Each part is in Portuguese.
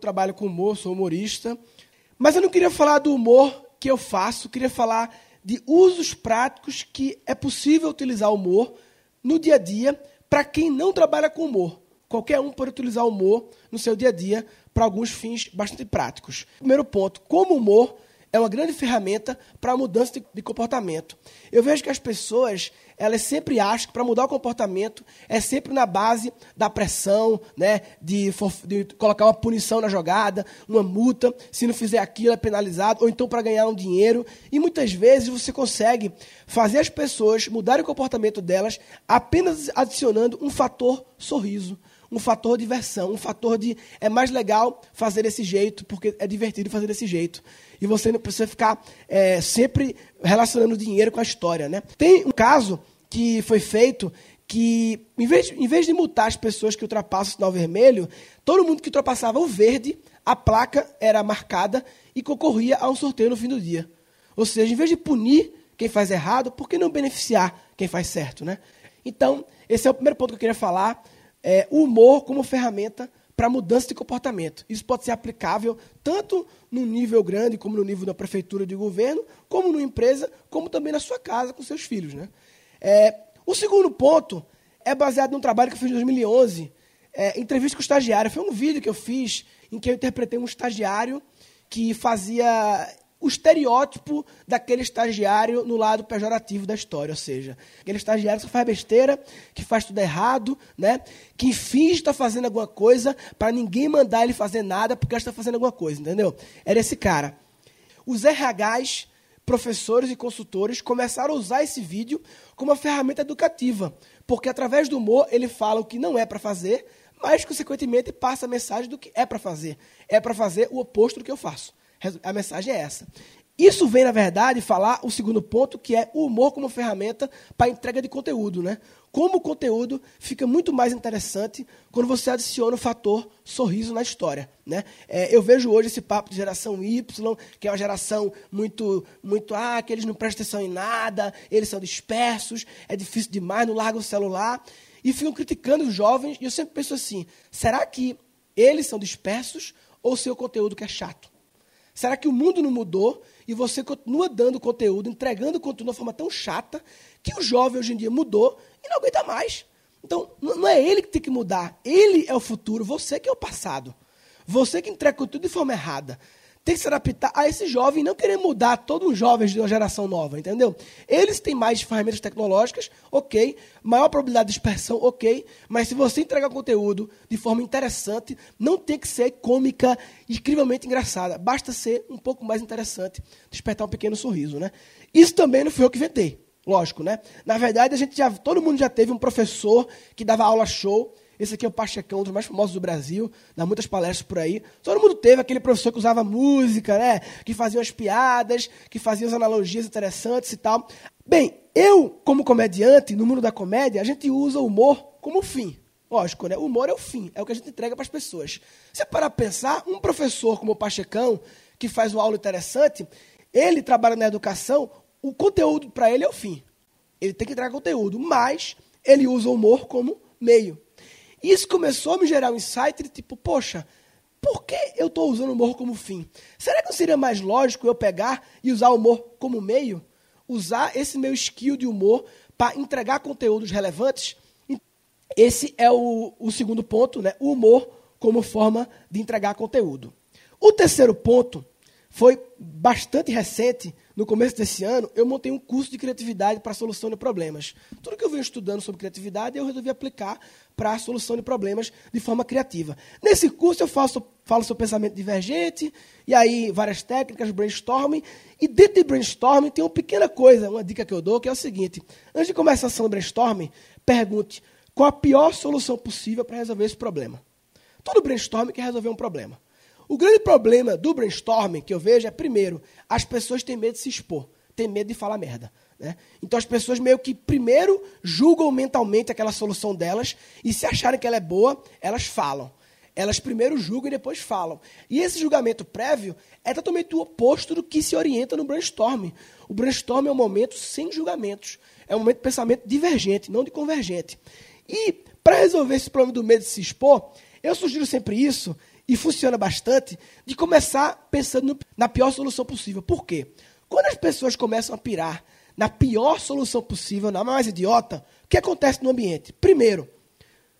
trabalho com humor, sou humorista. Mas eu não queria falar do humor que eu faço, queria falar de usos práticos que é possível utilizar humor no dia a dia para quem não trabalha com humor. Qualquer um pode utilizar humor no seu dia a dia para alguns fins bastante práticos. Primeiro ponto, como humor é uma grande ferramenta para a mudança de, de, comportamento. Eu vejo que as pessoas, elas sempre acham que para mudar o comportamento é sempre na base da pressão, né, de, de, colocar uma punição na jogada, uma multa, se não fizer aquilo é penalizado, ou então para ganhar um dinheiro. E muitas vezes você consegue fazer as pessoas mudarem o comportamento delas apenas adicionando um fator sorriso um fator de diversão, um fator de é mais legal fazer desse jeito, porque é divertido fazer desse jeito. E você não precisa ficar é, sempre relacionando dinheiro com a história. Né? Tem um caso que foi feito que, em vez, de, em vez de multar as pessoas que ultrapassam o sinal vermelho, todo mundo que ultrapassava o verde, a placa era marcada e concorria a um sorteio no fim do dia. Ou seja, em vez de punir quem faz errado, por que não beneficiar quem faz certo? Né? Então, esse é o primeiro ponto que eu queria falar é, o humor como ferramenta para mudança de comportamento. Isso pode ser aplicável tanto no nível grande, como no nível da prefeitura de governo, como numa empresa, como também na sua casa com seus filhos. Né? É, o segundo ponto é baseado num trabalho que eu fiz em 2011, é, entrevista com o estagiário. Foi um vídeo que eu fiz em que eu interpretei um estagiário que fazia o estereótipo daquele estagiário no lado pejorativo da história, ou seja, aquele estagiário que faz besteira, que faz tudo errado, né? que finge estar fazendo alguma coisa para ninguém mandar ele fazer nada porque está fazendo alguma coisa, entendeu? Era esse cara. Os RHs, professores e consultores começaram a usar esse vídeo como uma ferramenta educativa, porque através do humor ele fala o que não é para fazer, mas consequentemente passa a mensagem do que é para fazer. É para fazer o oposto do que eu faço. A mensagem é essa. Isso vem, na verdade, falar o segundo ponto, que é o humor como ferramenta para entrega de conteúdo. Né? Como o conteúdo fica muito mais interessante quando você adiciona o fator sorriso na história. Né? É, eu vejo hoje esse papo de geração Y, que é uma geração muito, muito, ah, que eles não prestam atenção em nada, eles são dispersos, é difícil demais, não largam o celular. E ficam criticando os jovens, e eu sempre penso assim, será que eles são dispersos ou seu conteúdo que é chato? Será que o mundo não mudou e você continua dando conteúdo, entregando conteúdo de uma forma tão chata que o jovem hoje em dia mudou e não aguenta mais? Então, não é ele que tem que mudar. Ele é o futuro, você que é o passado. Você que entrega conteúdo de forma errada tem que se adaptar a esse jovem, não querer mudar todos os jovens de uma geração nova, entendeu? Eles têm mais ferramentas tecnológicas, ok, maior probabilidade de dispersão, ok, mas se você entregar conteúdo de forma interessante, não tem que ser cômica, incrivelmente engraçada, basta ser um pouco mais interessante, despertar um pequeno sorriso, né? Isso também não foi eu que inventei, lógico, né? Na verdade, a gente já, todo mundo já teve um professor que dava aula show, esse aqui é o Pachecão, um dos mais famosos do Brasil, dá muitas palestras por aí. Todo mundo teve aquele professor que usava música, né? Que fazia as piadas, que fazia as analogias interessantes e tal. Bem, eu, como comediante, no mundo da comédia, a gente usa o humor como fim. Lógico, né? O humor é o fim, é o que a gente entrega para as pessoas. Se para pensar, um professor como o Pachecão, que faz uma aula interessante, ele trabalha na educação, o conteúdo para ele é o fim. Ele tem que entregar conteúdo, mas ele usa o humor como meio. Isso começou a me gerar um insight de tipo, poxa, por que eu estou usando o humor como fim? Será que não seria mais lógico eu pegar e usar o humor como meio? Usar esse meu skill de humor para entregar conteúdos relevantes? Esse é o, o segundo ponto, né? o humor como forma de entregar conteúdo. O terceiro ponto foi bastante recente, no começo desse ano, eu montei um curso de criatividade para solução de problemas. Tudo que eu venho estudando sobre criatividade, eu resolvi aplicar para a solução de problemas de forma criativa. Nesse curso eu faço, falo sobre pensamento divergente, e aí várias técnicas, brainstorming, e dentro de brainstorming tem uma pequena coisa, uma dica que eu dou, que é o seguinte, antes de começar a sessão de brainstorming, pergunte qual a pior solução possível para resolver esse problema. Todo brainstorming quer resolver um problema. O grande problema do brainstorming que eu vejo é, primeiro, as pessoas têm medo de se expor, têm medo de falar merda. Né? Então as pessoas meio que primeiro julgam mentalmente aquela solução delas e se acharem que ela é boa, elas falam. Elas primeiro julgam e depois falam. E esse julgamento prévio é totalmente o oposto do que se orienta no brainstorming. O brainstorming é um momento sem julgamentos. É um momento de pensamento divergente, não de convergente. E para resolver esse problema do medo de se expor, eu sugiro sempre isso e funciona bastante, de começar pensando na pior solução possível. Por quê? Quando as pessoas começam a pirar na pior solução possível, na mais idiota, o que acontece no ambiente? Primeiro,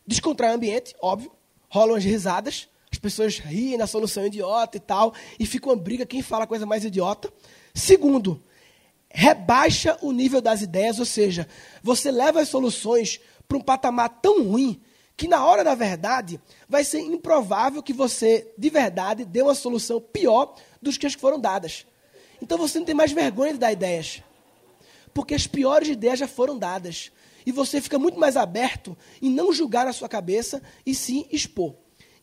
descontrai o ambiente, óbvio, rolam as risadas, as pessoas riem na solução idiota e tal, e fica uma briga quem fala a coisa mais idiota. Segundo, rebaixa o nível das ideias, ou seja, você leva as soluções para um patamar tão ruim que na hora da verdade vai ser improvável que você, de verdade, dê uma solução pior dos que as que foram dadas. Então você não tem mais vergonha de dar ideias. Porque as piores ideias já foram dadas. E você fica muito mais aberto em não julgar na sua cabeça e sim expor.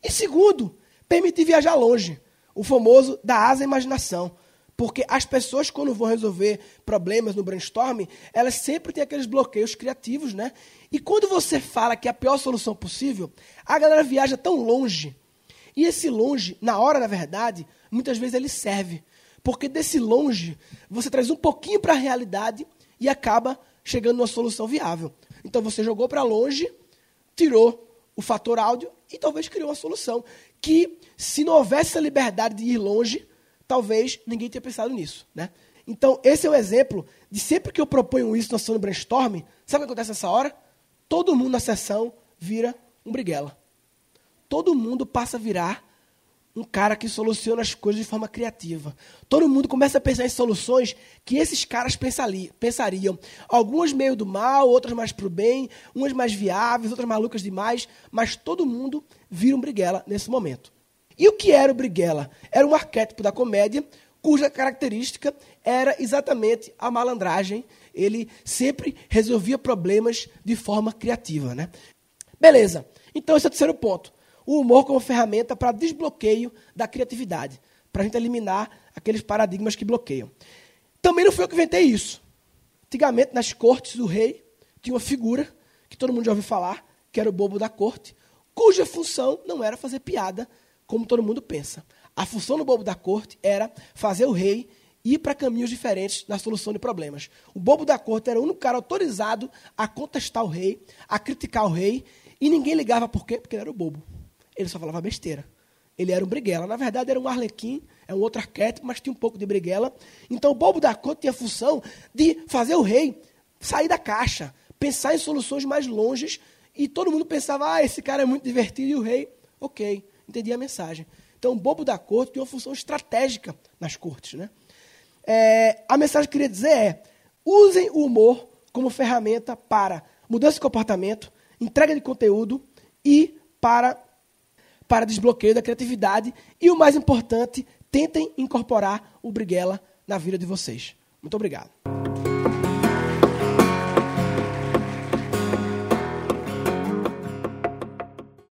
E segundo, permitir viajar longe. O famoso da asa à imaginação. Porque as pessoas, quando vão resolver problemas no brainstorming, elas sempre têm aqueles bloqueios criativos, né? E quando você fala que é a pior solução possível, a galera viaja tão longe. E esse longe, na hora da verdade, muitas vezes ele serve. Porque desse longe, você traz um pouquinho para a realidade e acaba chegando numa solução viável. Então você jogou para longe, tirou o fator áudio e talvez criou uma solução. Que, se não houvesse a liberdade de ir longe, talvez ninguém tenha pensado nisso. Né? Então, esse é o exemplo de sempre que eu proponho isso na sessão do brainstorming, sabe o que acontece nessa hora? Todo mundo na sessão vira um briguela. Todo mundo passa a virar um cara que soluciona as coisas de forma criativa. Todo mundo começa a pensar em soluções que esses caras pensariam. Algumas meio do mal, outras mais para o bem, umas mais viáveis, outras malucas demais, mas todo mundo vira um briguela nesse momento. E o que era o Briguela? Era um arquétipo da comédia cuja característica era exatamente a malandragem. Ele sempre resolvia problemas de forma criativa. Né? Beleza. Então, esse é o terceiro ponto. O humor como ferramenta para desbloqueio da criatividade. Para a gente eliminar aqueles paradigmas que bloqueiam. Também não foi eu que inventei isso. Antigamente, nas cortes do rei, tinha uma figura que todo mundo já ouviu falar, que era o bobo da corte, cuja função não era fazer piada como todo mundo pensa. A função do bobo da corte era fazer o rei ir para caminhos diferentes na solução de problemas. O bobo da corte era o único cara autorizado a contestar o rei, a criticar o rei, e ninguém ligava por quê? Porque ele era o bobo. Ele só falava besteira. Ele era um briguela. Na verdade, era um arlequim, é um outro arquétipo, mas tinha um pouco de briguela. Então, o bobo da corte tinha a função de fazer o rei sair da caixa, pensar em soluções mais longes, e todo mundo pensava, ah, esse cara é muito divertido, e o rei, ok entendia a mensagem. Então, o bobo da corte tem uma função estratégica nas cortes. Né? É, a mensagem que eu queria dizer é: usem o humor como ferramenta para mudança de comportamento, entrega de conteúdo e para, para desbloqueio da criatividade. E o mais importante, tentem incorporar o Briguela na vida de vocês. Muito obrigado.